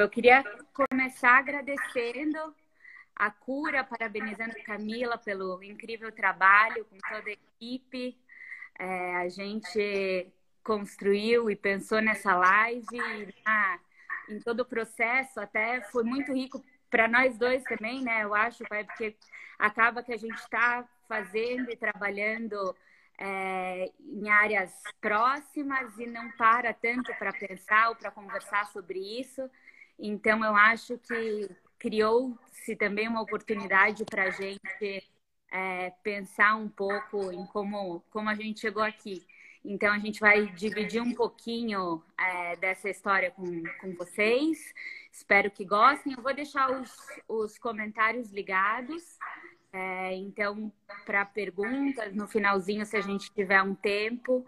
Eu queria começar agradecendo a cura, parabenizando a Camila pelo incrível trabalho com toda a equipe. É, a gente construiu e pensou nessa live na, em todo o processo, até foi muito rico para nós dois também, né? Eu acho, pai, porque acaba que a gente está fazendo e trabalhando é, em áreas próximas e não para tanto para pensar ou para conversar sobre isso. Então, eu acho que criou-se também uma oportunidade para a gente é, pensar um pouco em como, como a gente chegou aqui. Então, a gente vai dividir um pouquinho é, dessa história com, com vocês. Espero que gostem. Eu vou deixar os, os comentários ligados. É, então, para perguntas, no finalzinho, se a gente tiver um tempo,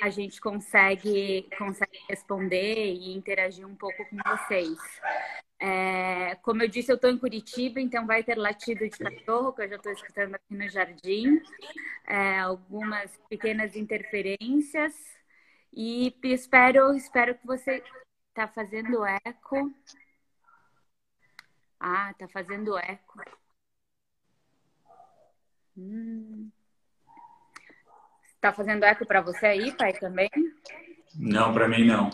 a gente consegue, consegue responder e interagir um pouco com vocês. É, como eu disse, eu estou em Curitiba, então vai ter latido de cachorro, que eu já estou escutando aqui no jardim, é, algumas pequenas interferências. E espero, espero que você está fazendo eco. Ah, está fazendo eco. Hum. Tá fazendo eco para você aí, pai, também? Não, para mim não.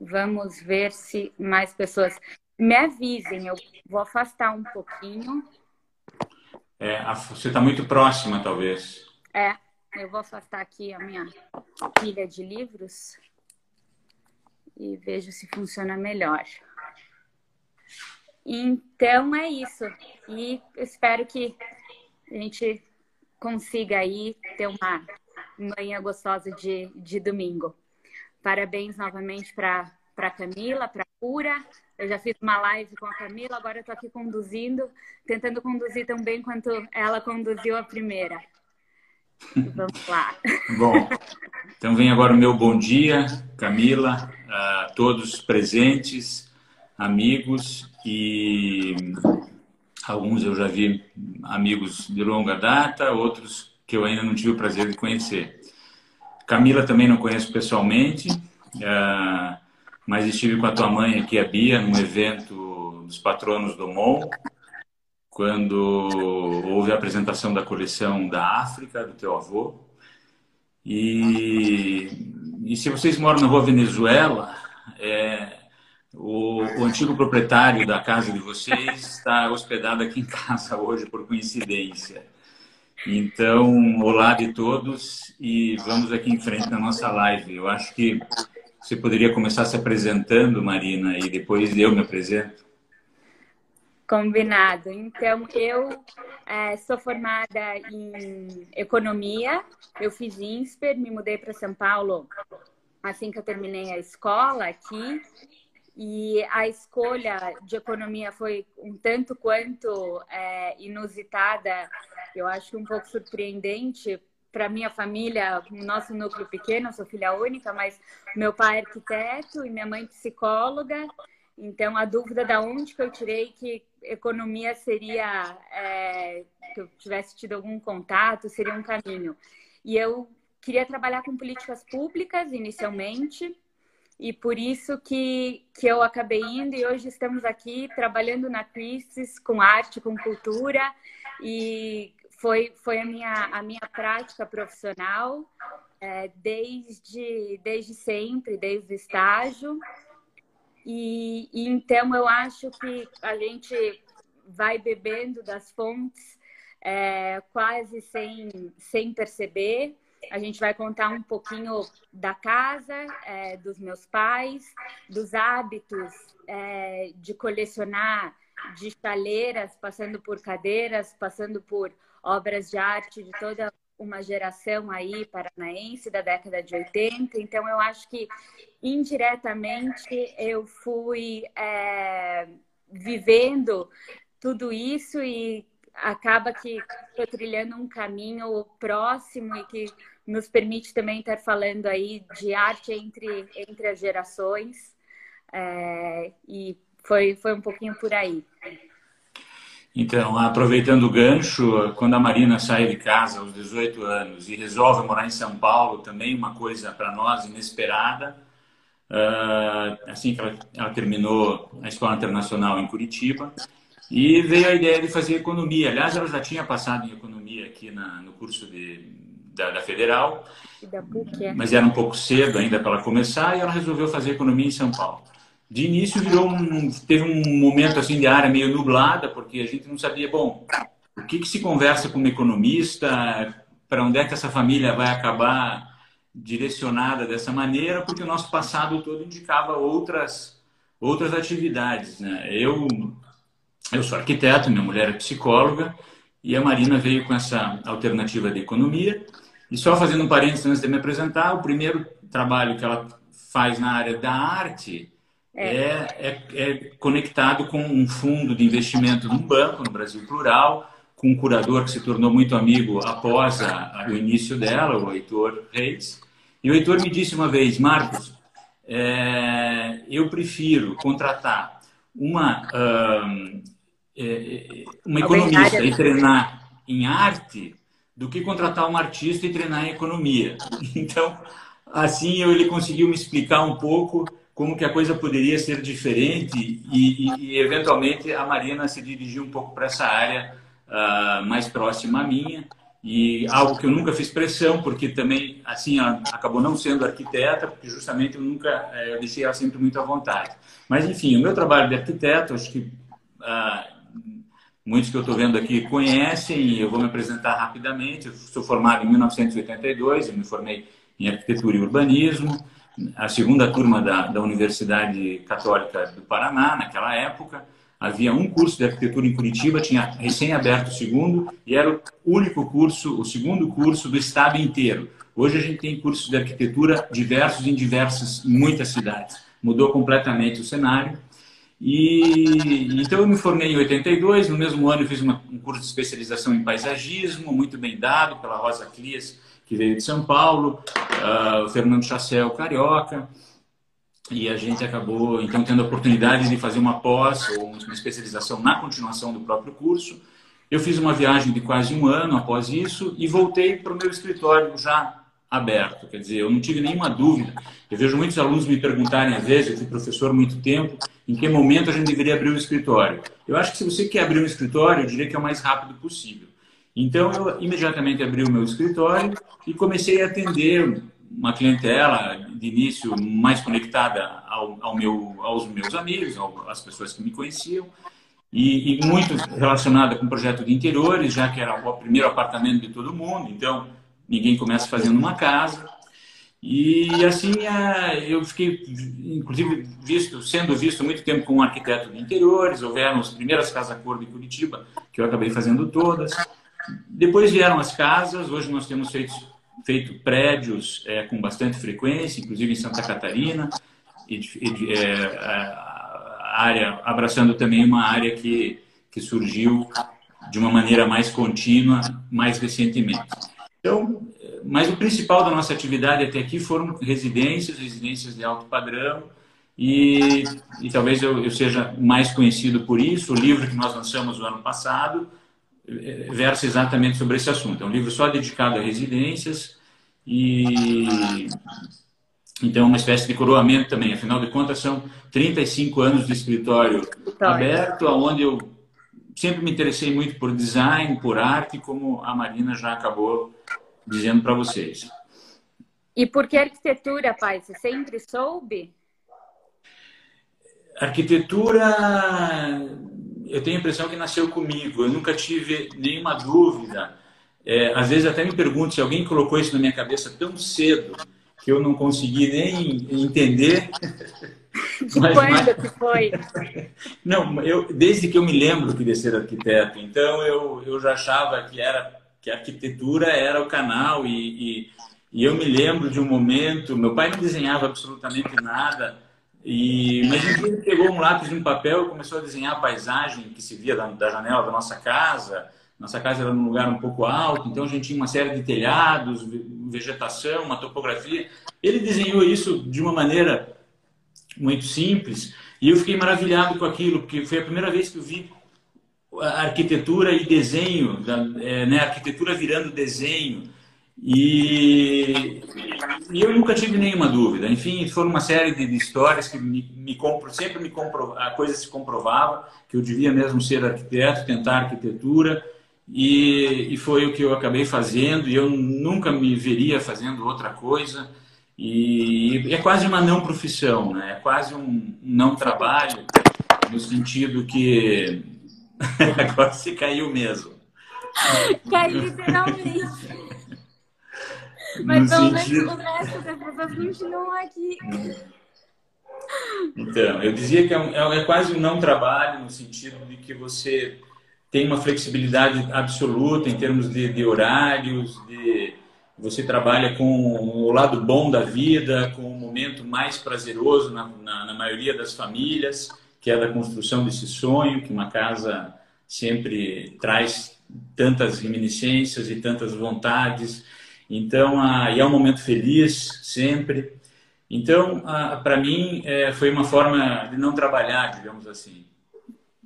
Vamos ver se mais pessoas. Me avisem, eu vou afastar um pouquinho. É, você está muito próxima, talvez. É, eu vou afastar aqui a minha pilha de livros e vejo se funciona melhor. Então é isso. E espero que a gente consiga aí ter uma manhã gostosa de, de domingo. Parabéns novamente para a Camila, para a Pura. Eu já fiz uma live com a Camila, agora estou aqui conduzindo, tentando conduzir tão bem quanto ela conduziu a primeira. Vamos lá. Bom, então vem agora o meu bom dia, Camila, a todos presentes, amigos e alguns eu já vi amigos de longa data, outros que eu ainda não tive o prazer de conhecer. Camila também não conheço pessoalmente, é, mas estive com a tua mãe aqui, a Bia, num evento dos patronos do MOL, quando houve a apresentação da coleção da África, do teu avô. E, e se vocês moram na rua Venezuela, é, o, o, antigo proprietário da casa de vocês está hospedado aqui em casa hoje, por coincidência. Então, olá de todos e vamos aqui em frente na nossa live. Eu acho que você poderia começar se apresentando, Marina, e depois eu me apresento. Combinado. Então, eu é, sou formada em economia, eu fiz INSPER, me mudei para São Paulo assim que eu terminei a escola aqui e a escolha de economia foi um tanto quanto é, inusitada, eu acho um pouco surpreendente para minha família, nosso núcleo pequeno, sou filha única, mas meu pai é arquiteto e minha mãe psicóloga. Então, a dúvida da onde que eu tirei que economia seria, é, que eu tivesse tido algum contato, seria um caminho. E eu queria trabalhar com políticas públicas inicialmente, e por isso que, que eu acabei indo e hoje estamos aqui trabalhando na Cristis com arte, com cultura e foi, foi a, minha, a minha prática profissional é, desde, desde sempre, desde o estágio. E, e então eu acho que a gente vai bebendo das fontes é, quase sem, sem perceber. A gente vai contar um pouquinho da casa, é, dos meus pais, dos hábitos é, de colecionar de chaleiras, passando por cadeiras, passando por obras de arte de toda uma geração aí paranaense da década de 80. Então, eu acho que indiretamente eu fui é, vivendo tudo isso e acaba que estou trilhando um caminho próximo e que nos permite também estar falando aí de arte entre, entre as gerações. É, e foi, foi um pouquinho por aí. Então, aproveitando o gancho, quando a Marina sai de casa aos 18 anos e resolve morar em São Paulo, também uma coisa para nós inesperada, uh, assim que ela, ela, terminou a Escola Internacional em Curitiba, e veio a ideia de fazer economia. Aliás, ela já tinha passado em economia aqui na, no curso de, da, da Federal, da PUC, é. mas era um pouco cedo ainda para ela começar, e ela resolveu fazer economia em São Paulo. De início virou um, teve um momento assim de área meio nublada, porque a gente não sabia, bom, o que, que se conversa com um economista, para onde é que essa família vai acabar direcionada dessa maneira, porque o nosso passado todo indicava outras, outras atividades. Né? Eu, eu sou arquiteto, minha mulher é psicóloga, e a Marina veio com essa alternativa de economia. E só fazendo um parênteses antes de me apresentar, o primeiro trabalho que ela faz na área da arte é. É, é, é conectado com um fundo de investimento num banco no Brasil Plural, com um curador que se tornou muito amigo após a, a, o início dela, o Heitor Reis. E o Heitor me disse uma vez, Marcos, é, eu prefiro contratar uma, um, é, uma economista e treinar em arte do que contratar um artista e treinar em economia. Então, assim, ele conseguiu me explicar um pouco como que a coisa poderia ser diferente e, e, e eventualmente, a Marina se dirigiu um pouco para essa área uh, mais próxima à minha e algo que eu nunca fiz pressão, porque também, assim, acabou não sendo arquiteta, porque justamente eu nunca, eh, eu deixei ela sempre muito à vontade. Mas, enfim, o meu trabalho de arquiteto, acho que uh, muitos que eu estou vendo aqui conhecem, eu vou me apresentar rapidamente. Eu sou formado em 1982, eu me formei em arquitetura e urbanismo, a segunda turma da, da Universidade Católica do Paraná, naquela época. Havia um curso de arquitetura em Curitiba, tinha recém-aberto o segundo, e era o único curso, o segundo curso do estado inteiro. Hoje a gente tem cursos de arquitetura diversos em diversas, em muitas cidades. Mudou completamente o cenário. E então eu me formei em 82, no mesmo ano fiz uma, um curso de especialização em paisagismo, muito bem dado pela Rosa Clias, que veio de São Paulo, uh, o Fernando Chassel, carioca e a gente acabou então tendo a oportunidade de fazer uma pós ou uma especialização na continuação do próprio curso. Eu fiz uma viagem de quase um ano após isso e voltei para o meu escritório já aberto. Quer dizer, eu não tive nenhuma dúvida. Eu vejo muitos alunos me perguntarem, às vezes, eu fui professor muito tempo, em que momento a gente deveria abrir o escritório. Eu acho que se você quer abrir um escritório, eu diria que é o mais rápido possível. Então, eu imediatamente abri o meu escritório e comecei a atender uma clientela de início mais conectada ao, ao meu, aos meus amigos, às pessoas que me conheciam, e, e, muito relacionada com o projeto de interiores, já que era o primeiro apartamento de todo mundo, então ninguém começa fazendo uma casa. E assim eu fiquei, inclusive, visto, sendo visto muito tempo como um arquiteto de interiores, houveram as primeiras casas-cor de Curitiba, que eu acabei fazendo todas. Depois vieram as casas, hoje nós temos feito feito prédios é, com bastante frequência, inclusive em Santa Catarina, e, e é, a área, abraçando também uma área que, que surgiu de uma maneira mais contínua mais recentemente. Então, mas o principal da nossa atividade até aqui foram residências, residências de alto padrão, e, e talvez eu, eu, seja mais conhecido por isso. O livro que nós lançamos no ano passado é, versa exatamente sobre esse assunto. É um livro só dedicado a residências, e então é uma espécie de coroamento também. Afinal de contas, são 35 anos de escritório aberto, onde eu sempre me interessei muito por design, por arte, como a Marina já acabou dizendo para vocês. E por que arquitetura, pai? Você sempre soube? Arquitetura, eu tenho a impressão que nasceu comigo. Eu nunca tive nenhuma dúvida é, às vezes até me pergunto se alguém colocou isso na minha cabeça tão cedo que eu não consegui nem entender. De mas, quando mas... que foi? Não, eu, desde que eu me lembro que de ser arquiteto, então eu, eu já achava que era que a arquitetura era o canal e, e, e eu me lembro de um momento, meu pai não desenhava absolutamente nada, e, mas um dia ele pegou um lápis e um papel e começou a desenhar a paisagem que se via da, da janela da nossa casa, nossa casa era num lugar um pouco alto, então a gente tinha uma série de telhados, vegetação, uma topografia. Ele desenhou isso de uma maneira muito simples e eu fiquei maravilhado com aquilo, porque foi a primeira vez que eu vi arquitetura e desenho, é, né, arquitetura virando desenho. E, e, eu nunca tive nenhuma dúvida. Enfim, foram uma série de, de histórias que me, me compro, sempre me compro, a coisa se comprovava que eu devia mesmo ser arquiteto, tentar arquitetura. E, e foi o que eu acabei fazendo. E eu nunca me veria fazendo outra coisa. E, é quase uma não profissão, né? É quase um não trabalho no sentido que agora você caiu mesmo. Caiu literalmente. Mas pelo menos o resto das pessoas continuam aqui. Então, eu dizia que é, um, é, é, quase um não trabalho no sentido de que você tem uma flexibilidade absoluta em termos de, de horários, de você trabalha com o lado bom da vida, com o momento mais prazeroso na, na, na maioria das famílias, que é da construção desse sonho, que uma casa sempre traz tantas reminiscências e tantas vontades então, e é um momento feliz sempre. Então, para mim, é, foi uma forma de não trabalhar, digamos assim.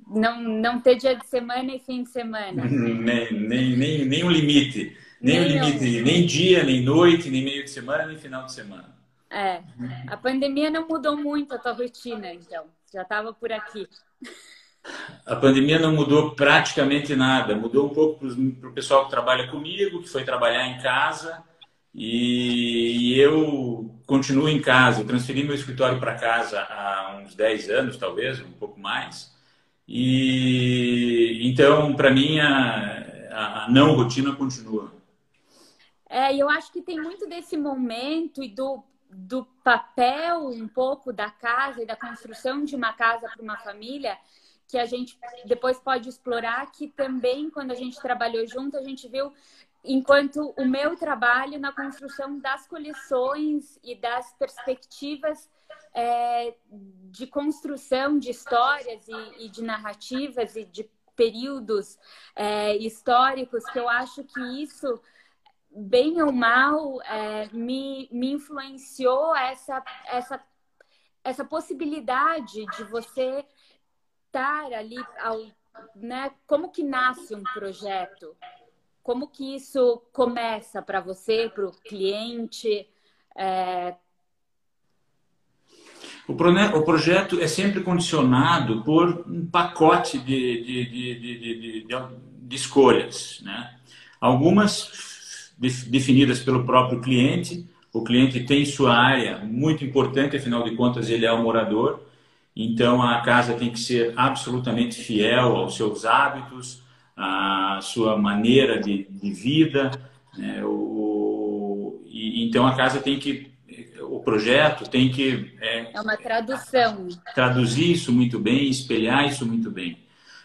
Não, não ter dia de semana e fim de semana. nem, nem, nem, nem um limite. Nem, nem um limite, nem dia, nem noite, nem meio de semana, nem final de semana. É. A pandemia não mudou muito a tua rotina, então. Já estava por aqui. A pandemia não mudou praticamente nada. Mudou um pouco para o pessoal que trabalha comigo, que foi trabalhar em casa. E, eu continuo em casa. Eu transferi meu escritório para casa há uns 10 anos, talvez, um pouco mais. E então, para mim, a, a não rotina continua. É, eu acho que tem muito desse momento e do, do papel um pouco da casa e da construção de uma casa para uma família que a gente depois pode explorar, que também, quando a gente trabalhou junto, a gente viu enquanto o meu trabalho na construção das coleções e das perspectivas é, de construção de histórias e, e, de narrativas e de períodos é, históricos, que eu acho que isso, bem ou mal, é, me, me influenciou essa, essa, essa possibilidade de você estar ali, ao, né? Como que nasce um projeto? Como que isso começa para você, para o cliente? É... O, o, projeto é sempre condicionado por um pacote de, de, de, de, de escolhas. Né? Algumas definidas pelo próprio cliente. O cliente tem sua área muito importante, afinal de contas, ele é o morador. Então a casa tem que ser absolutamente fiel aos seus hábitos, à sua maneira de, de vida. Né? O, e, então a casa tem que, o projeto tem que é, é uma tradução. Traduzir isso muito bem, espelhar isso muito bem.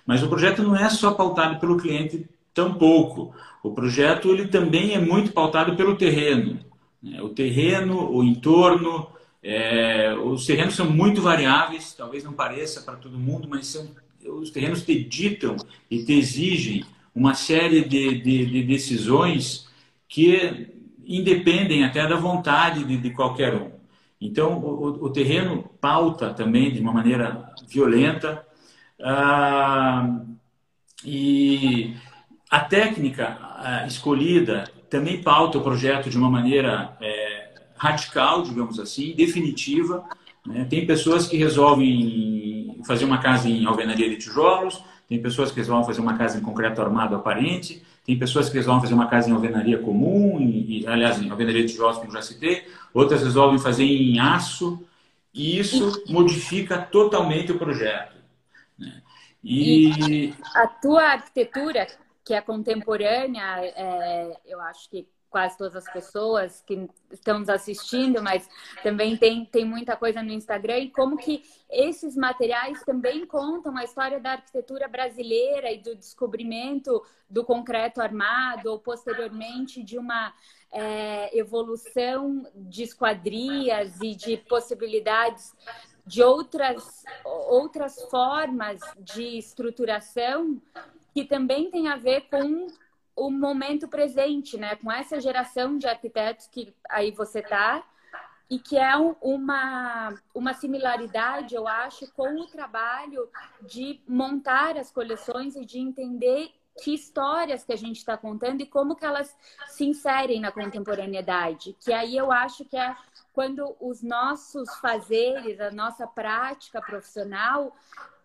Mas o projeto não é só pautado pelo cliente tampouco. O projeto ele também é muito pautado pelo terreno. Né? O terreno, o entorno, é, os terrenos são muito variáveis, talvez não pareça para todo mundo, mas são, os terrenos te ditam e te exigem uma série de, de, de decisões que independem até da vontade de, de qualquer um. Então, o, o, terreno pauta também de uma maneira violenta ah, e a técnica escolhida também pauta o projeto de uma maneira é, radical, digamos assim, definitiva. Né? Tem pessoas que resolvem fazer uma casa em alvenaria de tijolos, tem pessoas que resolvem fazer uma casa em concreto armado aparente, tem pessoas que resolvem fazer uma casa em alvenaria comum, e, aliás, em alvenaria de tijolos, como já citei, outras resolvem fazer em aço, e isso modifica totalmente o projeto. Né? E... e... a tua arquitetura, que é contemporânea, é, eu acho que quase todas as pessoas que estão nos assistindo, mas também tem, tem muita coisa no Instagram e como que esses materiais também contam a história da arquitetura brasileira e do descobrimento do concreto armado ou posteriormente de uma é, evolução de esquadrias e de possibilidades de outras, outras formas de estruturação que também tem a ver com o momento presente, né? Com essa geração de arquitetos que aí você tá e que é uma, uma similaridade, eu acho, com o trabalho de montar as coleções e de entender que histórias que a gente está contando e como que elas se inserem na contemporaneidade. Que aí eu acho que é quando os nossos fazeres, a nossa prática profissional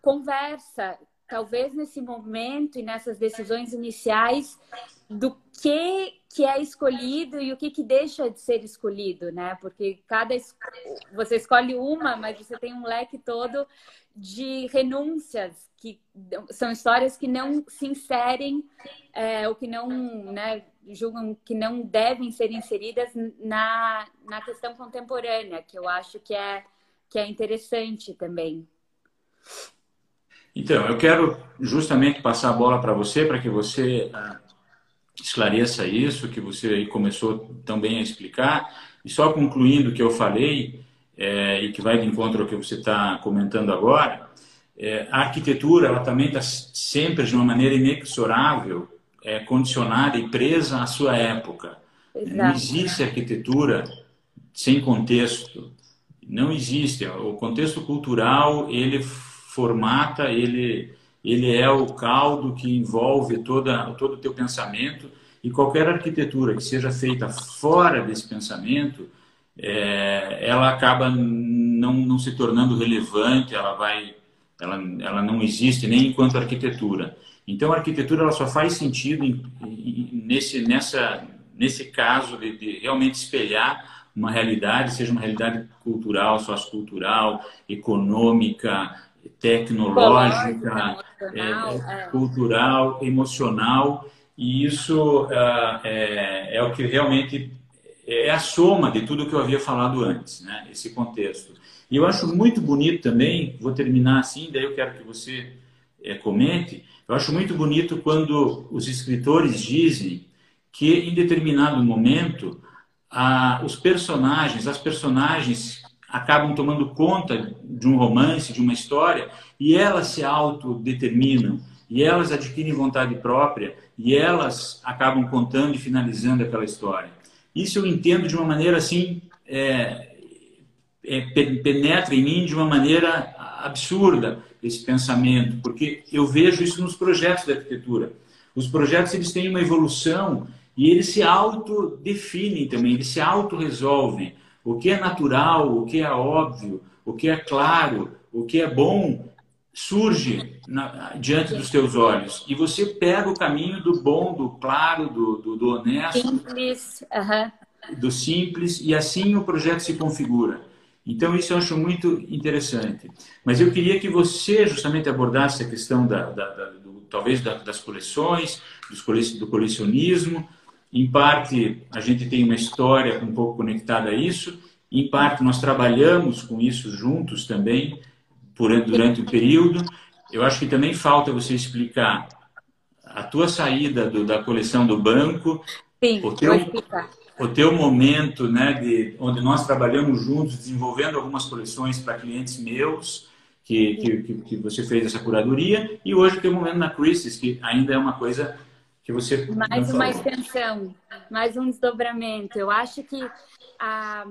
conversa, talvez nesse momento e nessas decisões iniciais do que que é escolhido e o que, que deixa de ser escolhido, né? Porque cada você escolhe uma, mas você tem um leque todo de renúncias que são histórias que não se inserem é, ou que não, né, julgam que não devem ser inseridas na, na questão contemporânea, que eu acho que é que é interessante também. Então, eu quero justamente passar a bola para você, para que você uh, esclareça isso, que você aí começou também a explicar. E só concluindo o que eu falei, é, e que vai de encontro ao que você está comentando agora, é, a arquitetura ela também está sempre, de uma maneira inexorável, é, condicionada e presa à sua época. Exato. Não existe arquitetura sem contexto. Não existe. O contexto cultural, ele formata, ele ele é o caldo que envolve toda, todo o teu pensamento e qualquer arquitetura que seja feita fora desse pensamento, é, ela acaba não, não se tornando relevante, ela vai, ela, ela não existe nem enquanto arquitetura. Então a arquitetura ela só faz sentido em, em, nesse, nessa, nesse caso de, de realmente espelhar uma realidade, seja uma realidade cultural, sociocultural, econômica, tecnológica, é, é, cultural, emocional, e isso uh, é, é, o que realmente é a soma de tudo que eu havia falado antes, né? esse contexto. E eu acho muito bonito também, vou terminar assim, daí eu quero que você é, comente, eu acho muito bonito quando os escritores dizem que em determinado momento a, os personagens, as personagens acabam tomando conta de um romance, de uma história, e elas se autodeterminam, e elas adquirem vontade própria, e elas acabam contando e finalizando aquela história. Isso eu entendo de uma maneira assim, é, é, penetra em mim de uma maneira absurda esse pensamento, porque eu vejo isso nos projetos da arquitetura. Os projetos eles têm uma evolução e eles se autodefinem também, eles se autorresolvem. O que é natural, o que é óbvio, o que é claro, o que é bom, surge na, diante dos teus olhos. E você pega o caminho do bom, do claro, do, do, do honesto. Simples. Uhum. Do simples. E assim o projeto se configura. Então, isso eu acho muito interessante. Mas eu queria que você justamente abordasse a questão da, da, da do, talvez das coleções, do colecionismo, em parte, a gente tem uma história um pouco conectada a isso. Em parte, nós trabalhamos com isso juntos também por, durante o período. Eu acho que também falta você explicar a tua saída do, da coleção do banco, Sim, o teu, o teu momento, né, de onde nós trabalhamos juntos, desenvolvendo algumas coleções para clientes meus, que, que, que, você fez essa curadoria, e hoje o teu momento na Christie's, que ainda é uma coisa que você mais uma extensão, mais um desdobramento. Eu acho que a,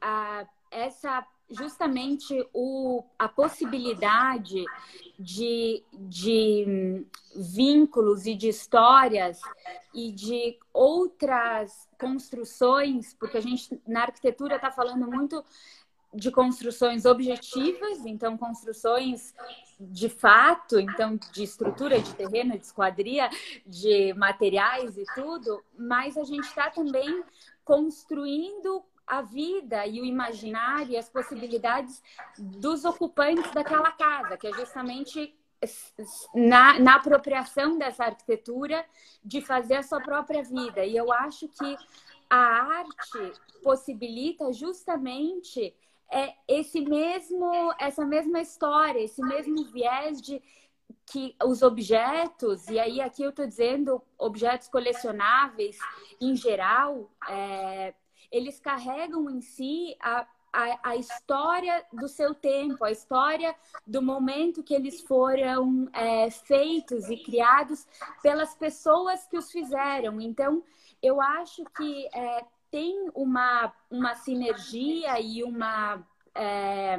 a, essa justamente o, a possibilidade de, de vínculos e de histórias e de outras construções, porque a gente na arquitetura está falando muito de construções objetivas, então construções de fato, então de estrutura de terreno, de esquadria, de materiais e tudo, mas a gente está também construindo a vida e o imaginário e as possibilidades dos ocupantes daquela casa, que é justamente na, na apropriação dessa arquitetura de fazer a sua própria vida. E eu acho que a arte possibilita justamente é esse mesmo, essa mesma história, esse mesmo viés de que os objetos, e aí aqui eu estou dizendo objetos colecionáveis em geral, é, eles carregam em si a, a, a, história do seu tempo, a história do momento que eles foram é, feitos e criados pelas pessoas que os fizeram. Então, eu acho que é, tem uma, uma sinergia e uma, é,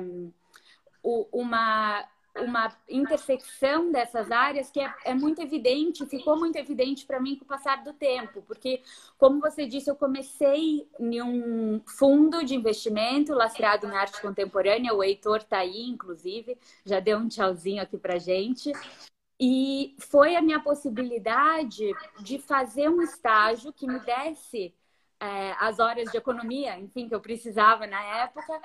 uma uma intersecção dessas áreas que é, é muito evidente, ficou muito evidente para mim com o passar do tempo, porque, como você disse, eu comecei em um fundo de investimento lastreado em arte contemporânea, o Heitor está aí, inclusive, já deu um tchauzinho aqui para gente. E foi a minha possibilidade de fazer um estágio que me desse é, as horas de economia, enfim, que eu precisava na época,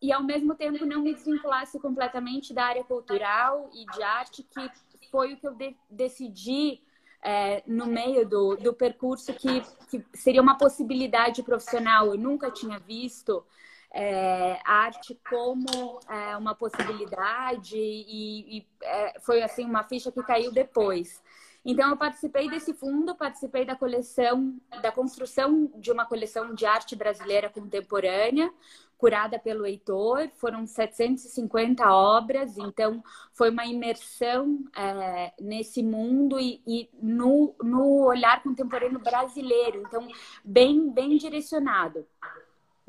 e ao mesmo tempo não me desvinculasse completamente da área cultural e de arte, que foi o que eu de decidi é, no meio do, do percurso, que, que seria uma possibilidade profissional. Eu nunca tinha visto é, arte como é, uma possibilidade e, e é, foi assim uma ficha que caiu depois. Então eu participei desse fundo, participei da coleção, da construção de uma coleção de arte brasileira contemporânea, curada pelo Heitor. Foram 750 obras, então foi uma imersão é, nesse mundo e, e no, no olhar contemporâneo brasileiro. Então bem bem direcionado.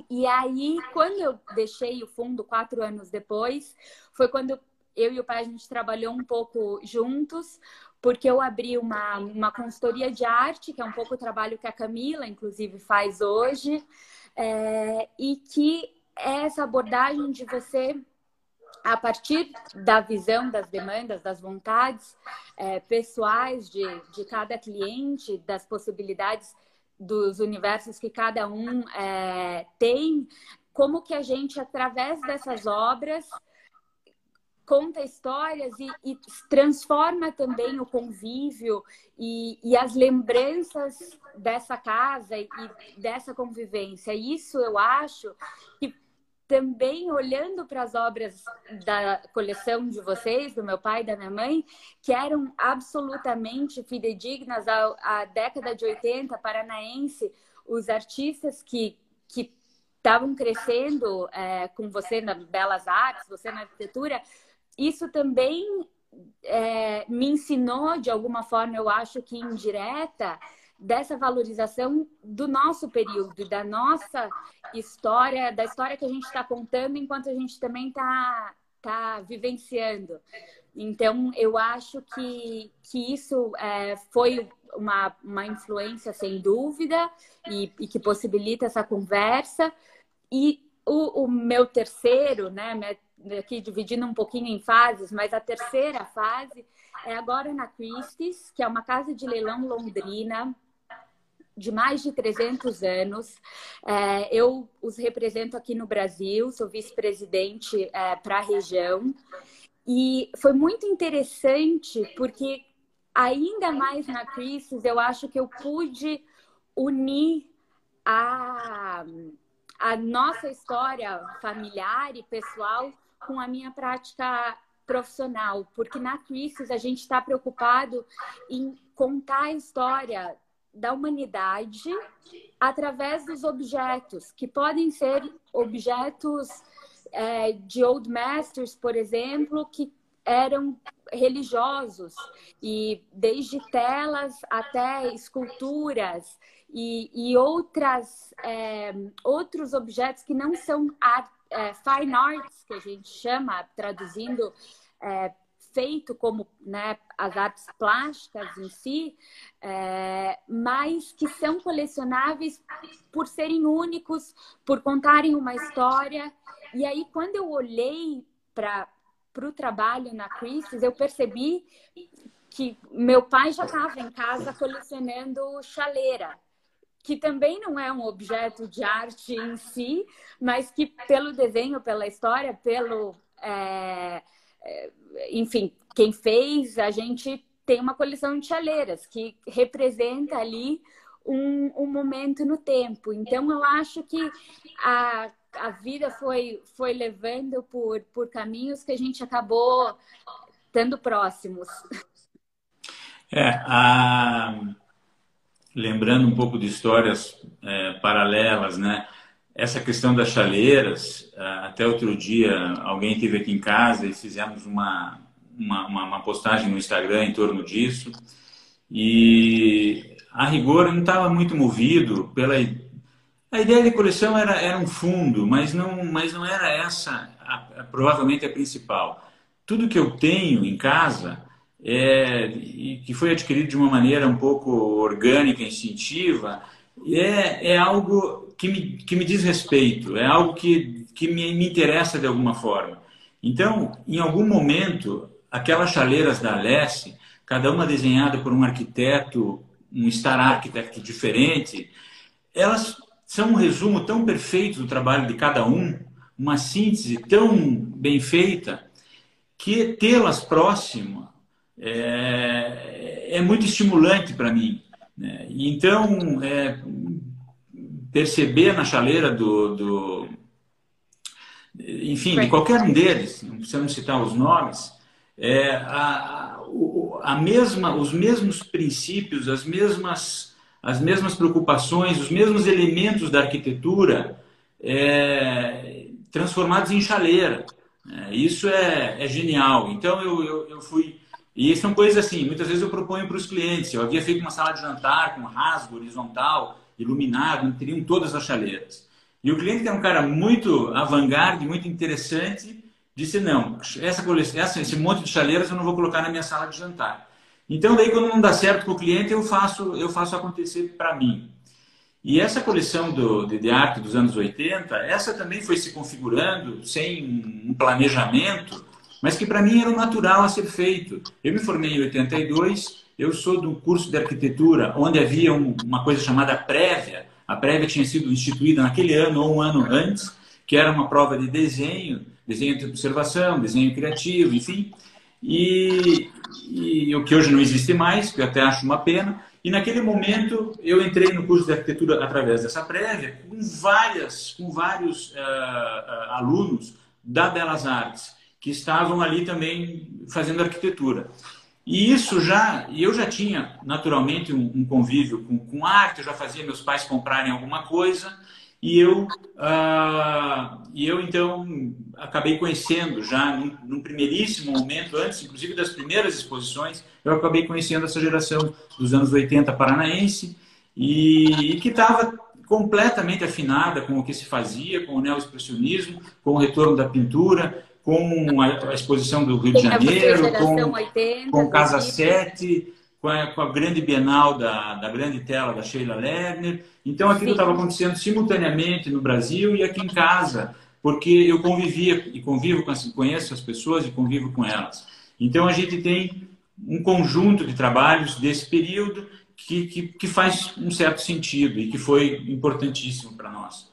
E aí, quando eu deixei o fundo, quatro anos depois, foi quando eu e o pai a gente trabalhou um pouco juntos, porque eu abri uma, uma consultoria de arte, que é um pouco o trabalho que a Camila, inclusive, faz hoje, é, e que é essa abordagem de você, a partir da visão, das demandas, das vontades é, pessoais de, de cada cliente, das possibilidades dos universos que cada um é, tem, como que a gente, através dessas obras, conta histórias e, e transforma também o convívio e, e, as lembranças dessa casa e, e dessa convivência. Isso eu acho que também olhando para as obras da coleção de vocês, do meu pai e da minha mãe, que eram absolutamente fidedignas à, à década de 80 paranaense, os artistas que, estavam crescendo é, com você na Belas Artes, você na arquitetura, isso também é, me ensinou, de alguma forma, eu acho que indireta, dessa valorização do nosso período, da nossa história, da história que a gente está contando enquanto a gente também está tá vivenciando. Então, eu acho que, que isso é, foi uma, uma influência, sem dúvida, e, e que possibilita essa conversa. E o, o meu terceiro, né, aqui dividindo um pouquinho em fases, mas a terceira fase é agora na Christie's, que é uma casa de leilão londrina, de mais de 300 anos. É, eu os represento aqui no Brasil, sou vice-presidente é, para a região. E foi muito interessante porque, ainda mais na Crisis, eu acho que eu pude unir a, a nossa história familiar e pessoal com a minha prática profissional, porque na Crisis a gente está preocupado em contar a história da humanidade através dos objetos, que podem ser objetos é, de Old Masters, por exemplo, que eram religiosos e desde telas até esculturas e, e outras é, outros objetos que não são art, é, fine arts que a gente chama traduzindo é, feito como né, as artes plásticas em si, é, mas que são colecionáveis por serem únicos, por contarem uma história. E aí, quando eu olhei para o trabalho na Christie's, eu percebi que meu pai já estava em casa colecionando chaleira, que também não é um objeto de arte em si, mas que pelo desenho, pela história, pelo é, é, enfim, quem fez, a gente tem uma coleção de chaleiras que representa ali um, um momento no tempo. Então, eu acho que a, a vida foi, foi levando por, por caminhos que a gente acabou estando próximos. É, a... lembrando um pouco de histórias é, paralelas, né? essa questão das chaleiras, ah, até outro dia alguém esteve aqui em casa e fizemos uma, uma, uma postagem no Instagram em torno disso. E a rigor eu não estava muito movido pela. A ideia de coleção era, era um fundo, mas não, mas não era essa a, a, provavelmente a principal. tudo que eu tenho em casa é, e que foi adquirido de uma maneira um pouco orgânica, instintiva, é, é algo que me, que me diz respeito, é algo que, que me, me interessa de alguma forma. Então, em algum momento, aquelas chaleiras da Alesse, cada uma desenhada por um arquiteto, um star architect diferente, elas são um resumo tão perfeito do trabalho de cada um, uma síntese tão bem feita, que tê-las próxima é, é, muito estimulante para mim. Né? Então, é, perceber na chaleira do, do enfim, de qualquer um deles, não precisamos citar os nomes, é, a, a, mesma, os mesmos princípios, as mesmas, as mesmas preocupações, os mesmos elementos da arquitetura é, transformados em chaleira. É, isso é, é, genial. Então eu, eu, eu, fui. E são coisas assim, muitas vezes eu proponho para os clientes. Eu havia feito uma sala de jantar com rasgo horizontal, iluminado, teriam todas as chaleiras. E o cliente, que era um cara muito avant-garde, muito interessante, disse: não, essa, essa, esse monte de chaleiras eu não vou colocar na minha sala de jantar. Então, daí, quando não dá certo para o cliente, eu faço, eu faço acontecer para mim. E essa coleção do, de, de, arte dos anos 80, essa também foi se configurando sem um planejamento, mas que para mim era o natural a ser feito. Eu me formei em 82, eu sou do curso de arquitetura, onde havia um, uma coisa chamada prévia, a prévia tinha sido instituída naquele ano ou um ano antes, que era uma prova de desenho, desenho de observação, desenho criativo, enfim, e, e o que hoje não existe mais, que eu até acho uma pena. E naquele momento eu entrei no curso de arquitetura através dessa prévia, com várias, com vários uh, uh, alunos da Belas Artes que estavam ali também fazendo arquitetura. E isso já, eu já tinha naturalmente um, um convívio com, com, arte, eu já fazia meus pais comprarem alguma coisa, e eu, uh, e eu então acabei conhecendo já num, num, primeiríssimo momento, antes inclusive das primeiras exposições, eu acabei conhecendo essa geração dos anos 80 paranaense, e, e que estava completamente afinada com o que se fazia, com o neo-expressionismo, com o retorno da pintura, com a, exposição do Rio de Janeiro, com, 80, com Casa 7, com a, com a, grande Bienal da, da grande tela da Sheila Lerner. Então aquilo estava acontecendo simultaneamente no Brasil e aqui em casa, porque eu convivia e convivo com as, conheço as pessoas e convivo com elas. Então a gente tem um conjunto de trabalhos desse período que, que, que faz um certo sentido e que foi importantíssimo para nós.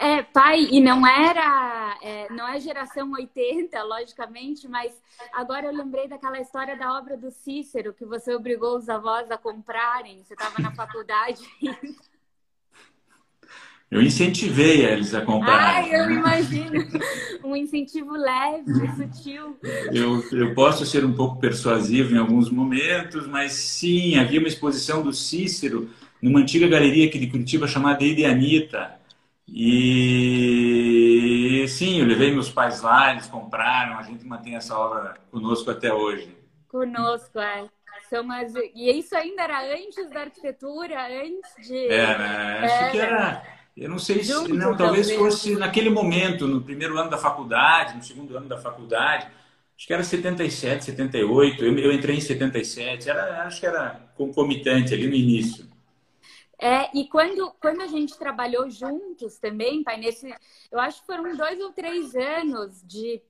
É, pai, e não era, é, não é geração 80, logicamente, mas agora eu lembrei daquela história da obra do Cícero, que você obrigou os avós a comprarem, você estava na faculdade Eu incentivei eles a comprarem. Ai, eu imagino. Um incentivo leve, sutil. Eu, eu posso ser um pouco persuasivo em alguns momentos, mas sim, havia uma exposição do Cícero numa antiga galeria aqui de Curitiba chamada Ideanita. E sim, eu levei meus pais lá, eles compraram, a gente mantém essa obra conosco até hoje. Conosco, é. São as... E isso ainda era antes da arquitetura, antes de. Era, é, acho é, que era. Eu não sei se. Junto, não, talvez, talvez fosse naquele momento, no primeiro ano da faculdade, no segundo ano da faculdade. Acho que era 77, 78. Eu, eu entrei em 77. Era, acho que era concomitante ali no início. É, e quando, quando a gente trabalhou juntos também, pai, nesse, eu acho que foram dois ou três anos de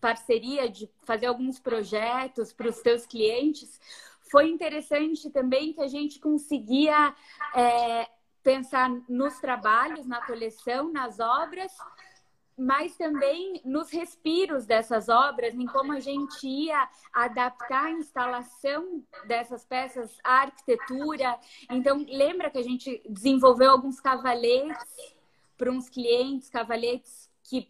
parceria, de fazer alguns projetos para os seus clientes, foi interessante também que a gente conseguia é, pensar nos trabalhos, na coleção, nas obras, mas também nos respiros dessas obras, em como a gente ia adaptar a instalação dessas peças à arquitetura. Então, lembra que a gente desenvolveu alguns cavaletes para uns clientes, cavaletes que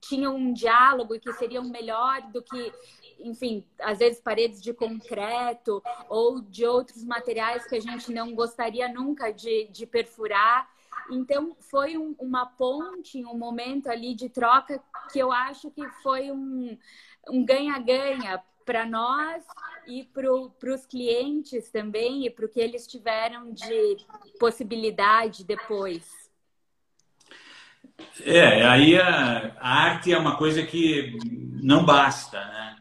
tinham um diálogo e que seriam melhor do que, enfim, às vezes paredes de concreto ou de outros materiais que a gente não gostaria nunca de, de perfurar. Então, foi um, uma ponte, um momento ali de troca que eu acho que foi um ganha-ganha um para nós e para os clientes também e para o que eles tiveram de possibilidade depois. É, aí a, a arte é uma coisa que não basta, né?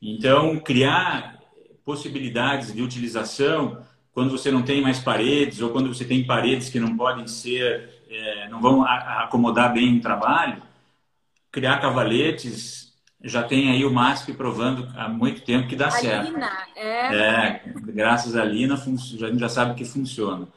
Então, criar possibilidades de utilização quando você não tem mais paredes ou quando você tem paredes que não podem ser, é, não vão acomodar bem o trabalho, criar cavaletes já tem aí o MASP provando há muito tempo que dá a certo. Lina, é. é. Graças à Lina, a gente já sabe que funciona.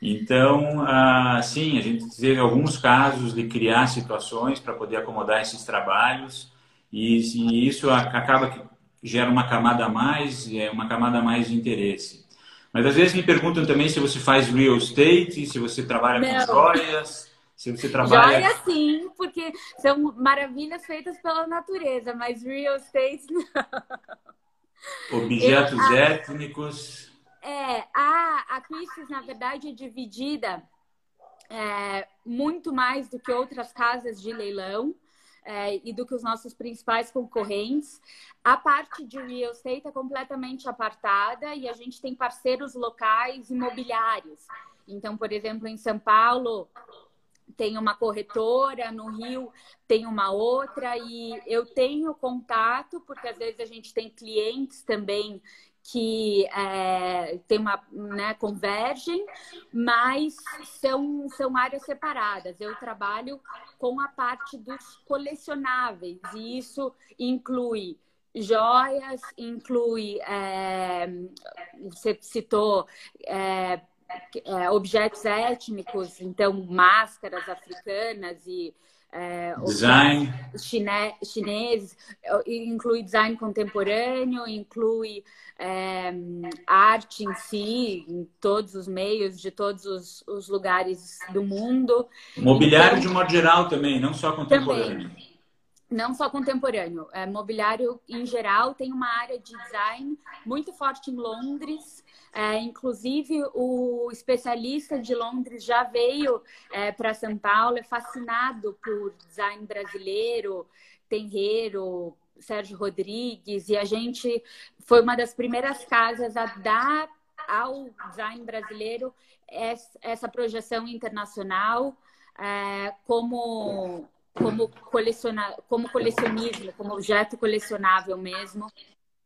Então, ah, sim, a gente teve alguns casos de criar situações para poder acomodar esses trabalhos e, e, isso acaba que gera uma camada a mais, é uma camada a mais de interesse. Mas às vezes me perguntam também se você faz real estate, se você trabalha Não. com joias, se você trabalha... Joia sim, porque são maravilhas feitas pela natureza, mas real estate não. Objetos Eu, étnicos... É, a, a Christie's, na verdade, é dividida é, muito mais do que outras casas de leilão é, e do que os nossos principais concorrentes. A parte de real estate é completamente apartada e a gente tem parceiros locais imobiliários. Então, por exemplo, em São Paulo, tem uma corretora, no Rio tem uma outra, e eu tenho contato, porque às vezes a gente tem clientes também que é, tem uma né, convergem, mas são, são áreas separadas. Eu trabalho com a parte dos colecionáveis e isso inclui joias, inclui é, você citou é, objetos étnicos, então máscaras africanas e é, design chine, chineses, inclui design contemporâneo, inclui é, arte em si, em todos os meios, de todos os, os lugares do mundo. Mobiliário então, de modo geral também, não só contemporâneo. Também. Não só contemporâneo, é, mobiliário em geral tem uma área de design muito forte em Londres, é, inclusive, o especialista de Londres já veio é, para São Paulo, é fascinado por design brasileiro, Tenreiro, Sérgio Rodrigues, e a gente foi uma das primeiras casas a dar ao design brasileiro essa projeção internacional é, como como, coleciona, como colecionismo, como objeto colecionável mesmo.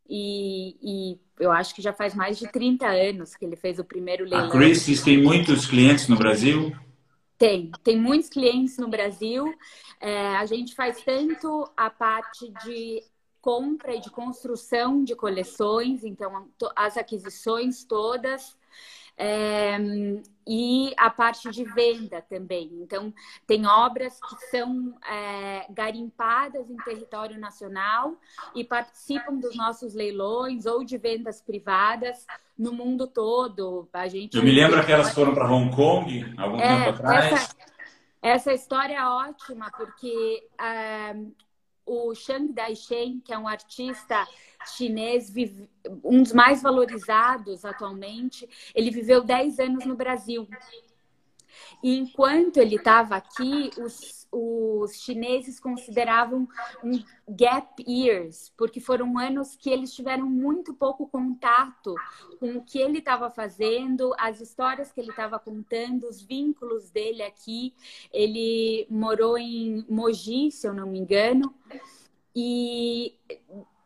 E, e, eu acho que já faz mais de 30 anos que ele fez o primeiro leilão. A Christie's tem muitos clientes no Brasil? Tem, tem muitos clientes no Brasil. É, a gente faz tanto a parte de compra e de construção de coleções, então as aquisições todas, é, e a parte de venda também. Então, tem obras que são é, garimpadas em território nacional e participam dos nossos leilões ou de vendas privadas no mundo todo. A gente Eu me lembro que elas foram para Hong Kong algum é, tempo atrás. Essa, essa história é ótima, porque é, o Shang Daishen, que é um artista chinês, um dos mais valorizados atualmente, ele viveu 10 anos no Brasil. E enquanto ele estava aqui, os, os chineses consideravam um gap years, porque foram anos que eles tiveram muito pouco contato com o que ele estava fazendo, as histórias que ele estava contando, os vínculos dele aqui. Ele morou em Mogi, se eu não me engano, e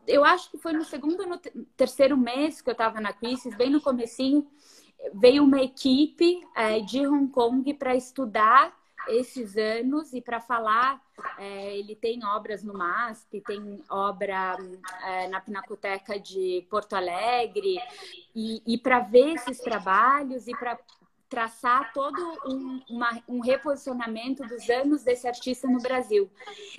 eu acho que foi no segundo ou no terceiro mês que eu estava na Crisis, bem no comecinho, veio uma equipe é, de Hong Kong para estudar esses anos e para falar. É, ele tem obras no MASP, tem obra é, na Pinacoteca de Porto Alegre, e, e para ver esses trabalhos e para traçar todo um, uma, um reposicionamento dos anos desse artista no Brasil.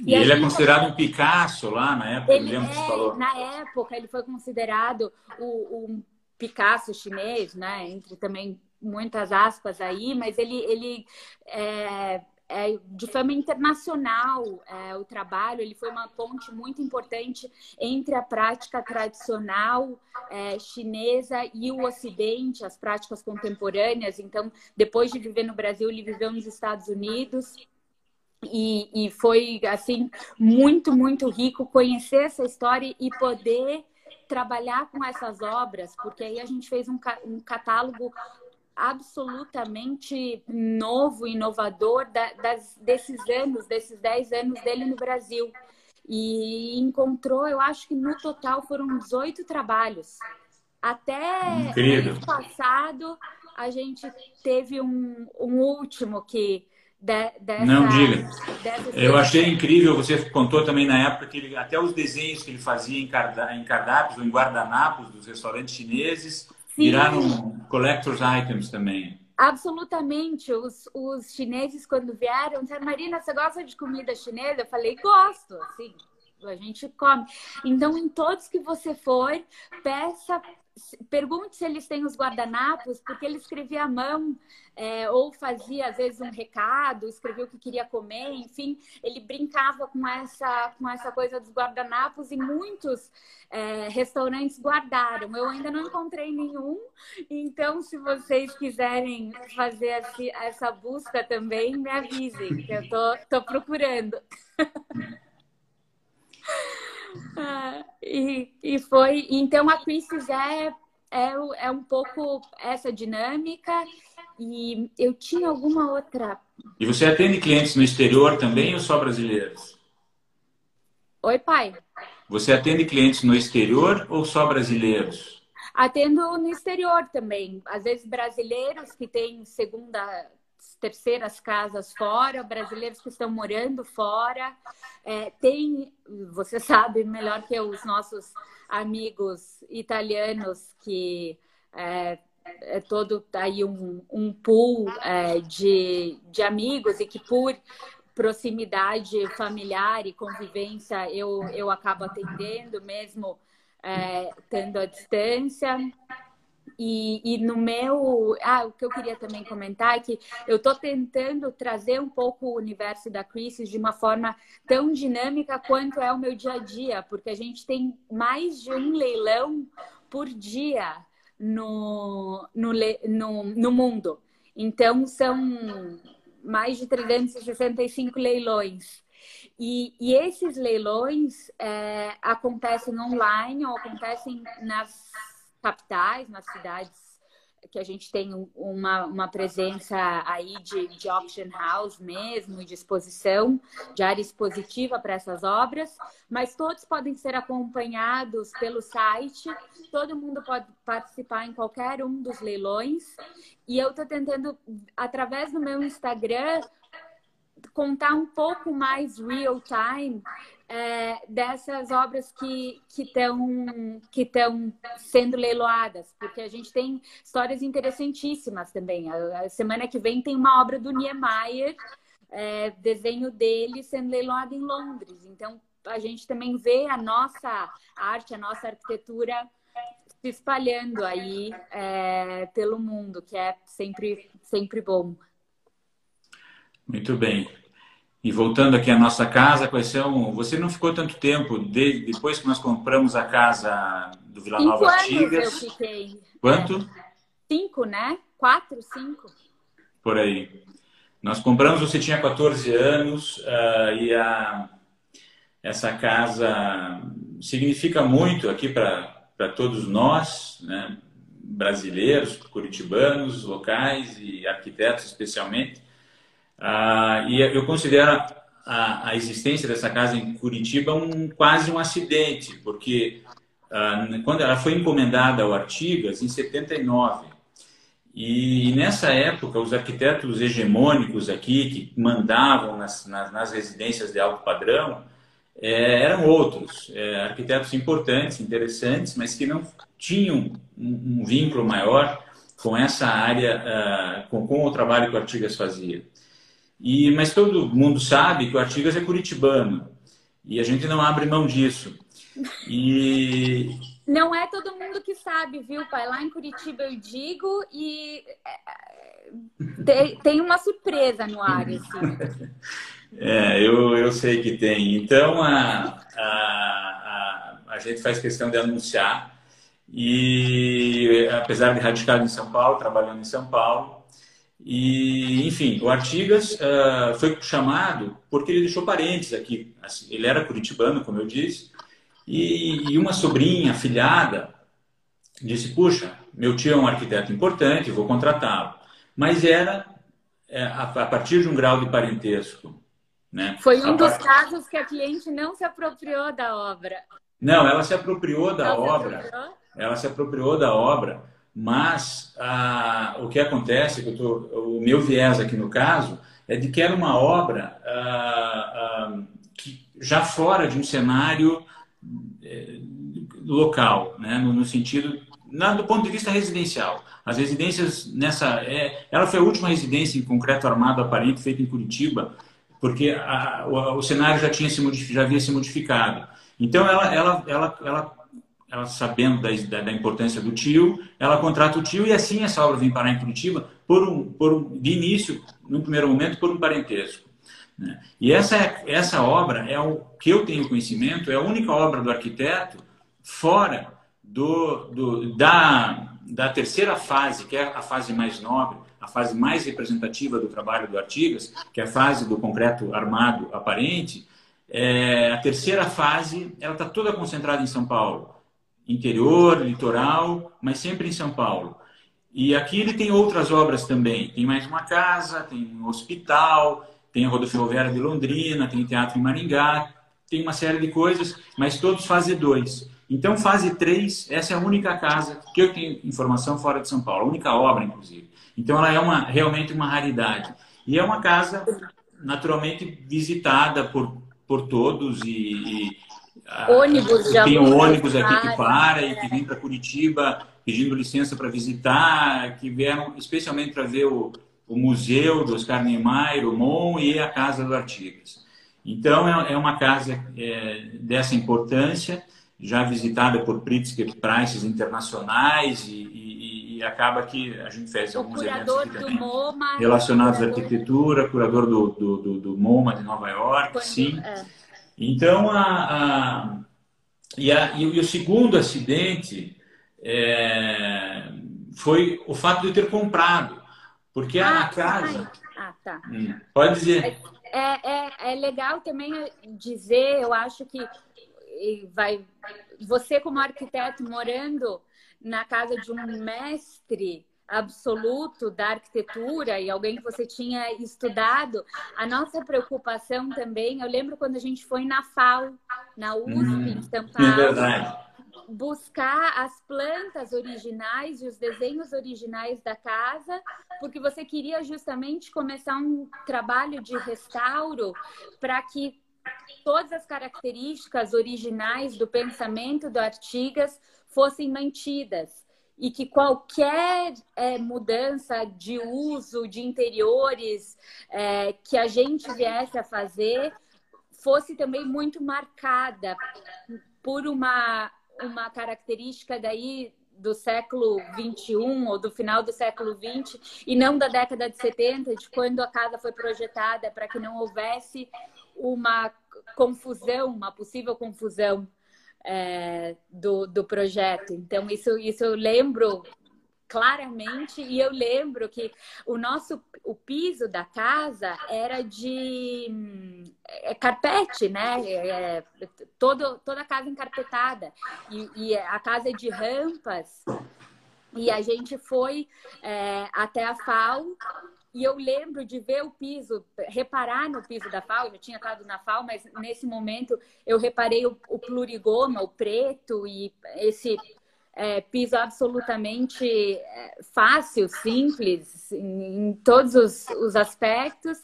E, e ele é considerado um Picasso lá na época, ele lembro é, que você falou. Na época, ele foi considerado o, um Picasso chinês, né? Entre também muitas aspas aí, mas ele, ele é, é, de fama internacional é, o trabalho. Ele foi uma ponte muito importante entre a prática tradicional é, chinesa e o Ocidente, as práticas contemporâneas. Então, depois de viver no Brasil, ele viveu nos Estados Unidos. E, e foi assim muito muito rico conhecer essa história e poder trabalhar com essas obras, porque aí a gente fez um, um catálogo absolutamente novo, inovador da, das, desses anos, desses 10 anos dele no Brasil. E encontrou, eu acho que no total foram 18 trabalhos. Até Incrível. ano passado, a gente teve um, um último que de, dessa, Não diga. Eu achei incrível, você contou também na época que ele, até os desenhos que ele fazia em, cardápios ou em guardanapos dos restaurantes chineses Sim. viraram collector's items também. Absolutamente. Os, os chineses, quando vieram, disseram, Marina, você gosta de comida chinesa? Eu falei, gosto, assim, a gente come. Então, em todos que você for, peça pergunte se eles têm os guardanapos, porque ele escrevia à mão, é, ou fazia às vezes um recado, escrevia o que queria comer, enfim, ele brincava com essa, com essa coisa dos guardanapos e muitos é, restaurantes guardaram. Eu ainda não encontrei nenhum, então se vocês quiserem fazer essa, busca também, me avisem, que eu tô, tô procurando. E, e foi. Então a Crisis é, é, é um pouco essa dinâmica. E eu tinha alguma outra. E você atende clientes no exterior também ou só brasileiros? Oi, pai. Você atende clientes no exterior ou só brasileiros? Atendo no exterior também. Às vezes brasileiros que têm segunda, terceiras casas fora, brasileiros que estão morando fora. É, tem, você sabe melhor que os nossos amigos italianos que é, é todo aí um, um pool é, de, de amigos e que por proximidade familiar e convivência eu, eu acabo atendendo mesmo é, tendo a distância. E, e, no meu. Ah, o que eu queria também comentar é que eu estou tentando trazer um pouco o universo da Crisis de uma forma tão dinâmica quanto é o meu dia a dia, porque a gente tem mais de um leilão por dia no, no, no, no mundo. Então, são mais de 365 leilões. E, e esses leilões é, acontecem online ou acontecem nas capitais, nas cidades que a gente tem uma, uma presença aí de, de auction house mesmo, de exposição, de área expositiva para essas obras, mas todos podem ser acompanhados pelo site, todo mundo pode participar em qualquer um dos leilões, e eu estou tentando, através do meu Instagram, contar um pouco mais real time é, dessas obras que estão que sendo leiloadas, porque a gente tem histórias interessantíssimas também. A, a semana que vem tem uma obra do Niemeyer, é, desenho dele sendo leiloado em Londres. Então a gente também vê a nossa arte, a nossa arquitetura se espalhando aí é, pelo mundo, que é sempre sempre bom. Muito bem. E voltando aqui à nossa casa, quais são... Você não ficou tanto tempo de... depois que nós compramos a casa do Vila Nova Artigas? eu fiquei. Quanto? Cinco, né? Quatro, cinco. Por aí. Nós compramos, você tinha 14 anos uh, e a... essa casa significa muito aqui para todos nós, né? brasileiros, curitibanos, locais e arquitetos especialmente. Ah, e eu considero a, a, existência dessa casa em Curitiba um, quase um acidente, porque ah, quando ela foi encomendada ao Artigas em 79, e nessa época os arquitetos hegemônicos aqui que mandavam nas, nas, nas residências de alto padrão é, eram outros, é, arquitetos importantes, interessantes, mas que não tinham um, um vínculo maior com essa área, uh, com, com, o trabalho que o Artigas fazia. E, mas todo mundo sabe que o Artigas é curitibano e a gente não abre mão disso. E não é todo mundo que sabe, viu, pai? Lá em Curitiba eu digo e é, tem uma surpresa no ar, assim. É, eu, eu sei que tem. Então a, a, a, a gente faz questão de anunciar e apesar de radicado em São Paulo, trabalhando em São Paulo, e, enfim, o Artigas uh, foi chamado porque ele deixou parentes aqui. Assim, ele era curitibano, como eu disse, e, e uma sobrinha, filhada, disse, puxa, meu tio é um arquiteto importante, vou contratá-lo. Mas era é, a, a, partir de um grau de parentesco. Né? Foi um a dos part... casos que a cliente não se apropriou da obra. Não, ela se apropriou da obra. Se ela se apropriou da obra, mas a, o que acontece, que tô, o meu viés aqui no caso, é de que era uma obra que, já fora de um cenário é, local, né? no, no sentido na, do ponto de vista residencial. As residências nessa. É, ela foi a última residência em concreto armado aparente feita em Curitiba, porque a, o, o, cenário já, tinha se já havia se modificado. Então, ela, ela, ela, ela, ela sabendo da, da, importância do tio, ela contrata o tio e assim essa obra vem parar em Curitiba, por um, por um, de início, no primeiro momento, por um parentesco. Né? E essa, essa obra é o que eu tenho conhecimento, é a única obra do arquiteto fora do, do, da, da terceira fase, que é a fase mais nobre, a fase mais representativa do trabalho do Artigas, que é a fase do concreto armado aparente, é, a terceira fase ela está toda concentrada em São Paulo, interior, litoral, mas sempre em São Paulo. E aqui ele tem outras obras também. Tem mais uma casa, tem um hospital, tem a rodoviária de Londrina, tem teatro em Maringá, tem uma série de coisas, mas todos fase 2. Então, fase 3, essa é a única casa que eu tenho informação fora de São Paulo, a única obra, inclusive. Então, ela é uma, realmente uma raridade. E é uma casa naturalmente visitada por, por todos e, e ônibus já tem ônibus aqui que para e que vem para Curitiba pedindo licença para visitar, que vieram especialmente para ver o, o museu do Oscar Niemeyer, o MON e a casa do Artigas. Então é, é uma casa é, dessa importância já visitada por Pritzker Prices internacionais e, e, e, acaba que a gente fez o alguns eventos aqui também MoMA, relacionados à arquitetura, curador do, do, do, do, MoMA de Nova York, Quando, sim. É. Então, a, a, e, a, e, o segundo acidente é, foi o fato de eu ter comprado, porque ah, a casa... Ah, tá. Hum, pode dizer. É, é, é legal também dizer, eu acho que vai você como arquiteto morando na casa de um mestre absoluto da arquitetura e alguém que você tinha estudado, a nossa preocupação também, eu lembro quando a gente foi na FAO, na USP, hum, em São é Paulo, é buscar as plantas originais e os desenhos originais da casa, porque você queria justamente começar um trabalho de restauro para que todas as características originais do pensamento do Artigas fossem mantidas e que qualquer é, mudança de uso de interiores é, que a gente viesse a fazer fosse também muito marcada por uma, uma característica daí do século 21 ou do final do século 20 e não da década de 70, de quando a casa foi projetada para que não houvesse uma confusão, uma possível confusão é, do, do projeto. Então, isso, isso eu lembro claramente e eu lembro que o nosso o piso da casa era de é, carpete né? É, todo, toda a casa encarpetada. E, e, a casa é de rampas. E a gente foi é, até a FAO e eu lembro de ver o piso, reparar no piso da FAO, eu tinha estado na FAO, mas nesse momento eu reparei o, o plurigoma, o preto e esse é, piso absolutamente é, fácil, simples, em, em todos os, os aspectos.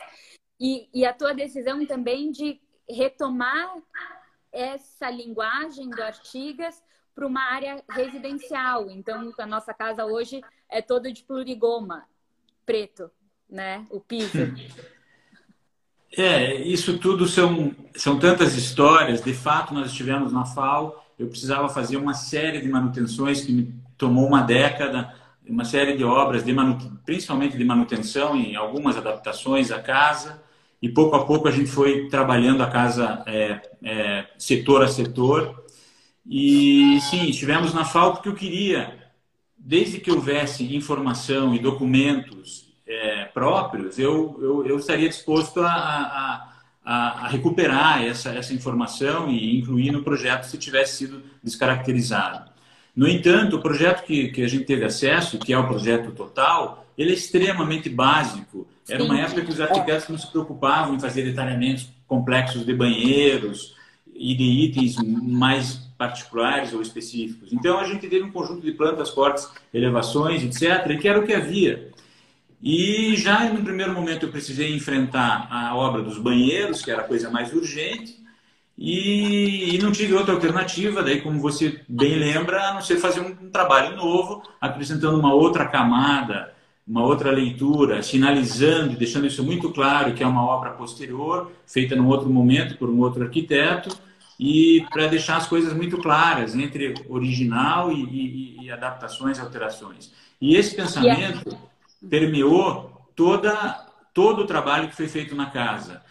E, e, a tua decisão também de retomar essa linguagem do Artigas para uma área residencial. Então, a nossa casa hoje é toda de plurigoma, preto né? O piso. É, isso tudo são, são tantas histórias. De fato, nós estivemos na FAO, eu precisava fazer uma série de manutenções que me tomou uma década, uma série de obras, de principalmente de manutenção e algumas adaptações à casa. E pouco a pouco a gente foi trabalhando a casa é, é, setor a setor. E sim, estivemos na FAO porque eu queria, desde que houvesse informação e documentos próprios, eu, eu, eu, estaria disposto a, a, a, a, recuperar essa, essa informação e incluir no projeto se tivesse sido descaracterizado. No entanto, o projeto que, que a gente teve acesso, que é o projeto Total, ele é extremamente básico. Era uma época que os arquitetos não se preocupavam em fazer detalhamentos complexos de banheiros e de itens mais particulares ou específicos. Então, a gente teve um conjunto de plantas, cortes, elevações, etc., que era o que havia. E já no primeiro momento eu precisei enfrentar a obra dos banheiros, que era a coisa mais urgente, e, e, não tive outra alternativa, daí como você bem lembra, a não ser fazer um, um trabalho novo, acrescentando uma outra camada, uma outra leitura, sinalizando e deixando isso muito claro que é uma obra posterior, feita num outro momento por um outro arquiteto, e para deixar as coisas muito claras entre original e, e, e adaptações alterações. E esse pensamento permeou toda, todo o trabalho que foi feito na casa.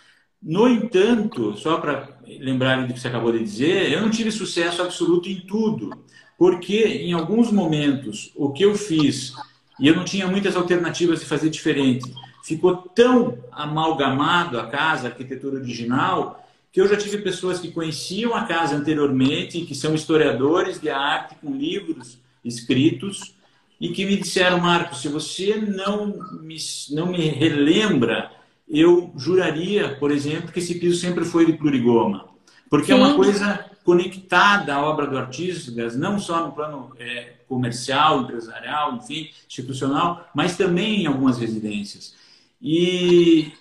No entanto, só para lembrar do que você acabou de dizer, eu não tive sucesso absoluto em tudo, porque em alguns momentos o que eu fiz, e eu não tinha muitas alternativas de fazer diferente, ficou tão amalgamado a casa, a arquitetura original, que eu já tive pessoas que conheciam a casa anteriormente, que são historiadores de arte com livros escritos, e que me disseram, Marcos, se você não me, não me relembra eu juraria, por exemplo, que esse piso sempre foi de plurigoma. Porque Sim. é uma coisa conectada à obra do Artistas, não só no plano é, comercial, empresarial, enfim, institucional, mas também em algumas residências. E,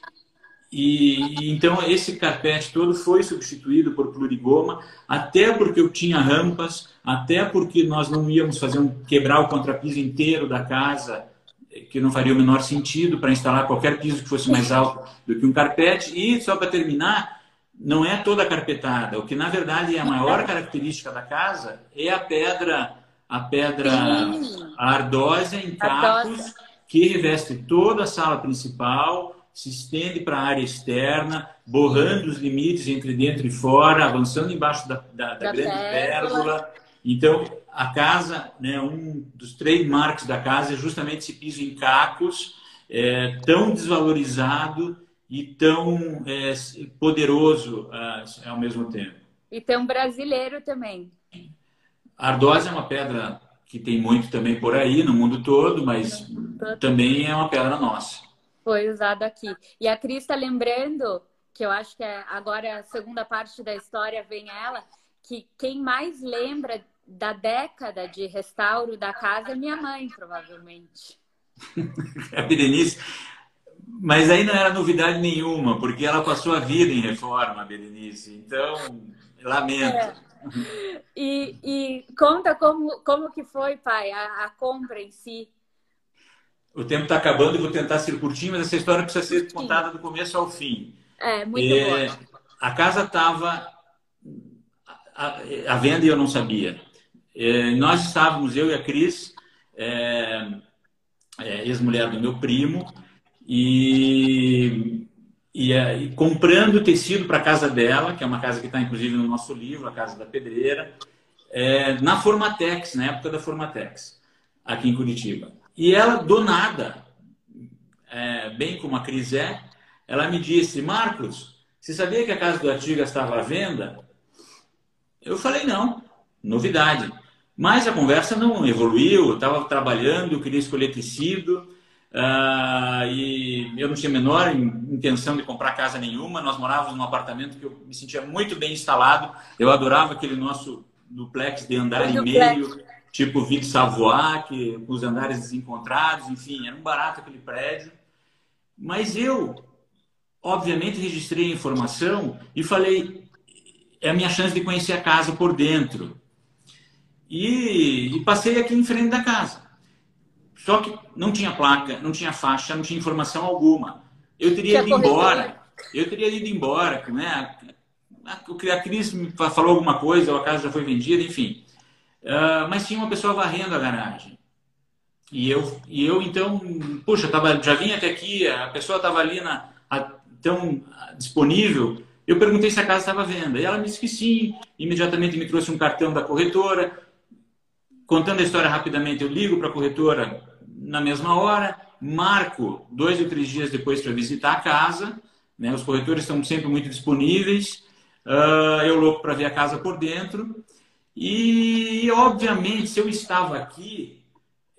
e então esse carpete todo foi substituído por plurigoma, até porque eu tinha rampas, até porque nós não íamos fazer um quebrar o contrapiso inteiro da casa que não faria o menor sentido para instalar qualquer piso que fosse mais alto do que um carpete. E, só para terminar, não é toda carpetada. O que, na verdade, é a maior característica da casa é a pedra, a pedra ardósia em cacos, que reveste toda a sala principal, se estende para a área externa, borrando os limites entre dentro e fora, avançando embaixo da, da, da, da grande pérgola. Então, a casa, né, um dos trademarks da casa é justamente esse piso em cacos, é, tão desvalorizado e tão é, poderoso é, ao mesmo tempo. E tão brasileiro também. Ardósia é uma pedra que tem muito também por aí, no mundo todo, mas também é uma pedra nossa. Foi usado aqui. E a Cris está lembrando, que eu acho que é agora a segunda parte da história vem ela, que quem mais lembra da década de restauro da casa é minha mãe, provavelmente. a Berenice. Mas aí não era novidade nenhuma, porque ela passou a vida em reforma, Berenice. Então, lamento. É. E, e, conta como, como que foi, pai, a, a compra em si. O tempo está acabando e vou tentar ser curtinho, mas essa história precisa ser contada do começo ao fim. É, muito é, boa. A casa estava à venda e eu não sabia. É, nós estávamos, eu e a Cris, é, é, ex-mulher do meu primo, e, e, é, e comprando tecido para a casa dela, que é uma casa que está inclusive no nosso livro, a Casa da Pedreira, é, na Formatex, na época da Formatex, aqui em Curitiba. E ela, do nada, é, bem como a Cris é, ela me disse, Marcos, você sabia que a casa do Artigas estava à venda? Eu falei, não, novidade. Mas a conversa não evoluiu, eu estava trabalhando, eu queria escolher tecido, uh, e eu não tinha a menor intenção de comprar casa nenhuma. Nós morávamos num apartamento que eu me sentia muito bem instalado, eu adorava aquele nosso duplex de andar e meio, tipo Ville Savoie, que, com os andares desencontrados, enfim, era um barato aquele prédio. Mas eu, obviamente, registrei a informação e falei: é a minha chance de conhecer a casa por dentro. E, e, passei aqui em frente da casa. Só que não tinha placa, não tinha faixa, não tinha informação alguma. Eu teria ido embora. Eu teria ido embora, né? A Cris me falou alguma coisa, ou a casa já foi vendida, enfim. Uh, mas tinha uma pessoa varrendo a garagem. E eu, e eu então, puxa, tava, já vim até aqui, a pessoa estava ali na, a, tão disponível. Eu perguntei se a casa estava à venda. E ela me disse que sim. Imediatamente me trouxe um cartão da corretora Contando a história rapidamente, eu ligo para a corretora na mesma hora, marco dois ou três dias depois para visitar a casa. Né? Os corretores estão sempre muito disponíveis. Uh, eu louco para ver a casa por dentro. E, obviamente, se eu estava aqui,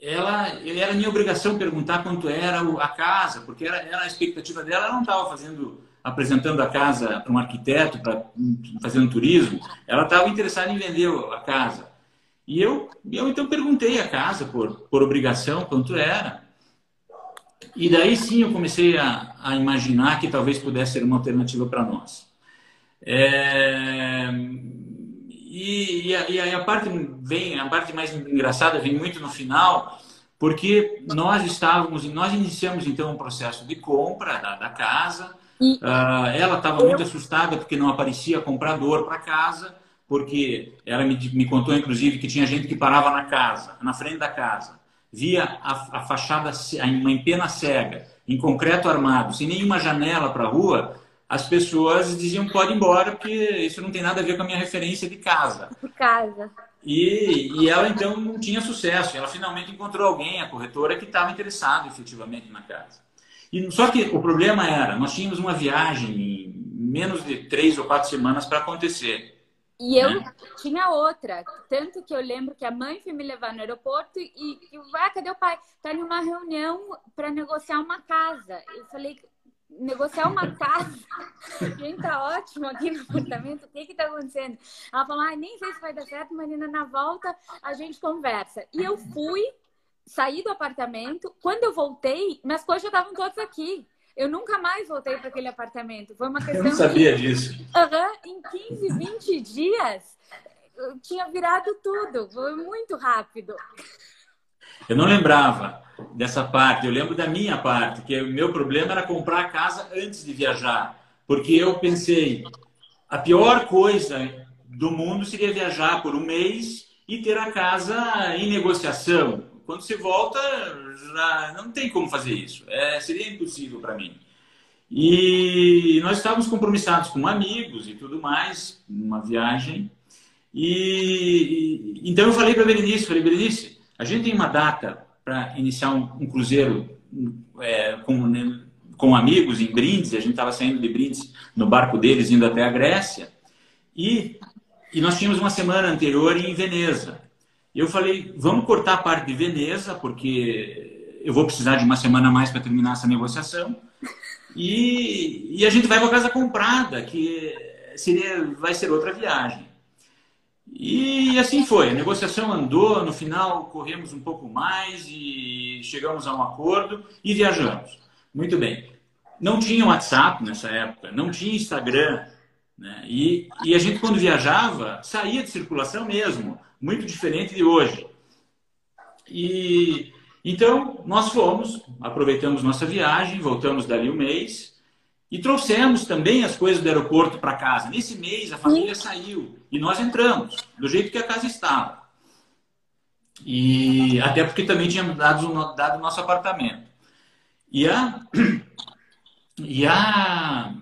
ela era minha obrigação perguntar quanto era a casa, porque era, era a expectativa dela, ela não estava fazendo apresentando a casa para um arquiteto, para fazendo turismo, ela estava interessada em vender a casa. E eu, eu então perguntei a casa por, por obrigação quanto era. E daí sim eu comecei a, a imaginar que talvez pudesse ser uma alternativa para nós. É, e, e, a, e, a, parte vem, a parte mais engraçada vem muito no final, porque nós estávamos, nós iniciamos então um processo de compra da, da casa. Uh, ela estava muito assustada porque não aparecia comprador para casa, porque ela me, me contou inclusive que tinha gente que parava na casa, na frente da casa, via a, a fachada uma empena cega, em concreto armado, sem nenhuma janela para a rua, as pessoas diziam pode ir embora porque isso não tem nada a ver com a minha referência de casa. De casa. E, e ela então não tinha sucesso. Ela finalmente encontrou alguém, a corretora, que estava interessado efetivamente na casa. E, só que o problema era, nós tínhamos uma viagem em menos de três ou quatro semanas para acontecer. E eu né? tinha outra, tanto que eu lembro que a mãe foi me levar no aeroporto e, e ah, cadê o pai? Tá em uma reunião para negociar uma casa. Eu falei, negociar uma casa. Gente, tá ótimo aqui no apartamento. O que que tá acontecendo? Ela falou, ah, nem sei se vai dar certo, Marina, na volta a gente conversa. E eu fui, saí do apartamento. Quando eu voltei, minhas coisas já estavam todas aqui. Eu nunca mais voltei para aquele apartamento. Foi uma questão. Eu não sabia disso. Uhum, em 15, 20 dias, eu tinha virado tudo. Foi muito rápido. Eu não lembrava dessa parte. Eu lembro da minha parte, que o meu problema era comprar a casa antes de viajar, porque eu pensei a pior coisa do mundo seria viajar por um mês e ter a casa em negociação. Quando você volta, já não tem como fazer isso. É, seria impossível para mim. E nós estávamos compromissados com amigos e tudo mais, numa viagem. E então eu falei para a Berenice, falei, Berenice, a gente tem uma data para iniciar um, um cruzeiro é, com, né, com amigos em Brindes, a gente estava saindo de Brindes no barco deles, indo até a Grécia, e, e nós tínhamos uma semana anterior em Veneza. Eu falei, vamos cortar a parte de Veneza, porque eu vou precisar de uma semana a mais para terminar essa negociação, e, e a gente vai para casa comprada, que seria, vai ser outra viagem. E assim foi, a negociação andou, no final corremos um pouco mais e chegamos a um acordo e viajamos. Muito bem. Não tinha WhatsApp nessa época, não tinha Instagram. Né? E, e a gente, quando viajava, saía de circulação mesmo, muito diferente de hoje. E então nós fomos, aproveitamos nossa viagem, voltamos dali um mês e trouxemos também as coisas do aeroporto para casa. Nesse mês, a família saiu e nós entramos, do jeito que a casa estava. E até porque também tínhamos dado, dado o nosso apartamento. E a. E a.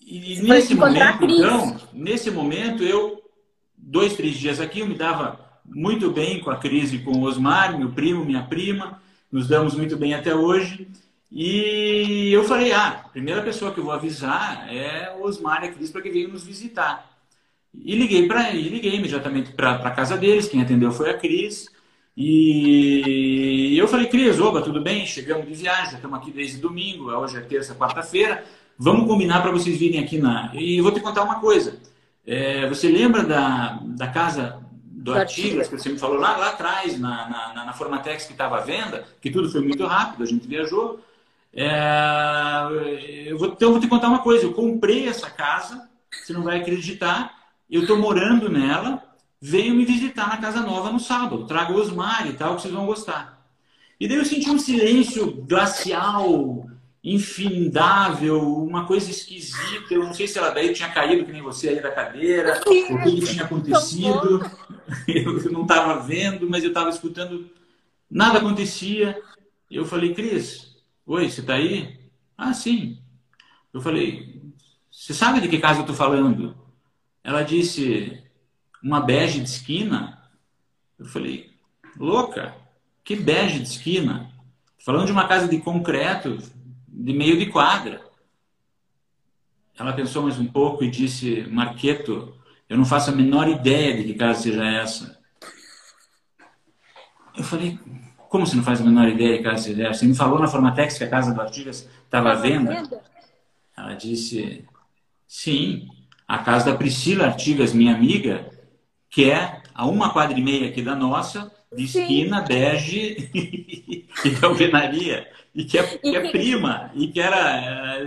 E nesse momento, então, nesse momento, eu, dois, três dias aqui, eu me dava muito bem com a crise com o Osmar, meu primo, minha prima, nos damos muito bem até hoje. E eu falei, ah, a primeira pessoa que eu vou avisar é o Osmar e a Cris para que venham nos visitar. E liguei para e liguei imediatamente para a casa deles, quem atendeu foi a Cris. E eu falei, Cris, oba, tudo bem? Chegamos de viagem, estamos aqui desde domingo, hoje é terça, quarta-feira. Vamos combinar para vocês virem aqui na. E vou te contar uma coisa. É, você lembra da, da casa do Artigas, que você me falou lá, lá atrás, na, na, na Formatex que estava à venda, que tudo foi muito rápido, a gente viajou. É, eu vou, então, eu vou te contar uma coisa. Eu comprei essa casa, você não vai acreditar. Eu estou morando nela. Venho me visitar na casa nova no sábado. Trago o Osmar e tal, que vocês vão gostar. E daí eu senti um silêncio glacial, infindável, uma coisa esquisita. Eu não sei se ela daí tinha caído, que nem você aí da cadeira, o que tinha acontecido. Eu não estava vendo, mas eu estava escutando. Nada acontecia. Eu falei, Cris, Oi, você está aí? Ah, sim. Eu falei, você sabe de que casa eu estou falando? Ela disse, uma bege de esquina. Eu falei, louca, que bege de esquina? Falando de uma casa de concreto, de meio de quadra. Ela pensou mais um pouco e disse, Marqueto, Eu não faço a menor ideia de que casa seja essa. Eu falei, como você não faz a menor ideia de casa essa? Você me falou na Formatex que a casa do Artigas estava à venda? Ela disse, sim, a casa da Priscila Artigas, minha amiga, que é a uma quadra e meia aqui da nossa, de esquina, Sim. bege e de alvenaria. E que é, que é prima, e que era,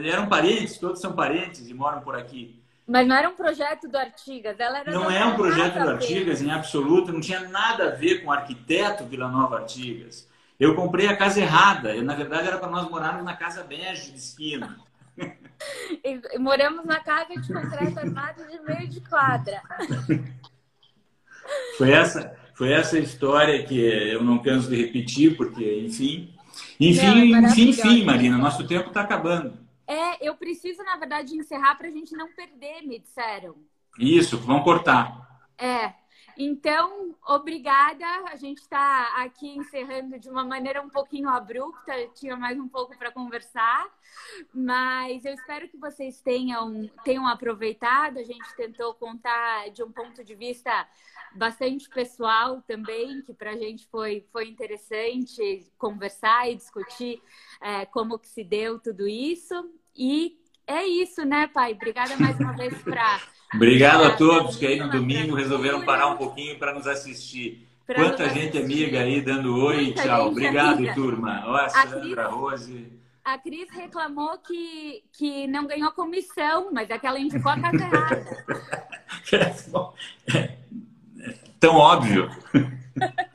eram parentes, todos são parentes e moram por aqui. Mas não era um projeto do Artigas, ela era. Não é um projeto do Artigas, em absoluto, não tinha nada a ver com o arquiteto Vila Nova Artigas. Eu comprei a casa errada, eu, na verdade era para nós morarmos na casa bege de esquina. E, moramos na casa de concreto armado de meio de quadra. Foi essa, foi essa história que eu não canso de repetir, porque, enfim. Enfim, não, é enfim, enfim, Marina, nosso tempo está acabando. É, eu preciso, na verdade, encerrar para a gente não perder, me disseram. Isso, vamos cortar. É. Então, obrigada. A gente está aqui encerrando de uma maneira um pouquinho abrupta, tinha mais um pouco para conversar, mas eu espero que vocês tenham, tenham aproveitado. A gente tentou contar de um ponto de vista bastante pessoal também, que para a gente foi, foi interessante conversar e discutir é, como que se deu tudo isso. E é isso, né, pai? Obrigada mais uma vez para. Obrigado a todos que aí no domingo resolveram parar um pouquinho para nos assistir. Pra Quanta nos gente assistir. amiga aí dando oi, Muita tchau. Obrigado, amiga. turma. Ó, a Sandra, a Rose. A Cris reclamou que, que não ganhou comissão, mas é que ela indicou a casa errada. Tão óbvio.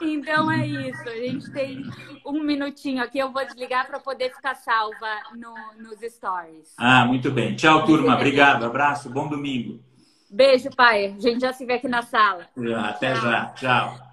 Então é isso. A gente tem um minutinho aqui. Eu vou desligar para poder ficar salva no, nos stories. Ah, muito bem. Tchau, turma. Obrigado. Abraço. Bom domingo. Beijo, pai. A gente já se vê aqui na sala. Até Tchau. já. Tchau.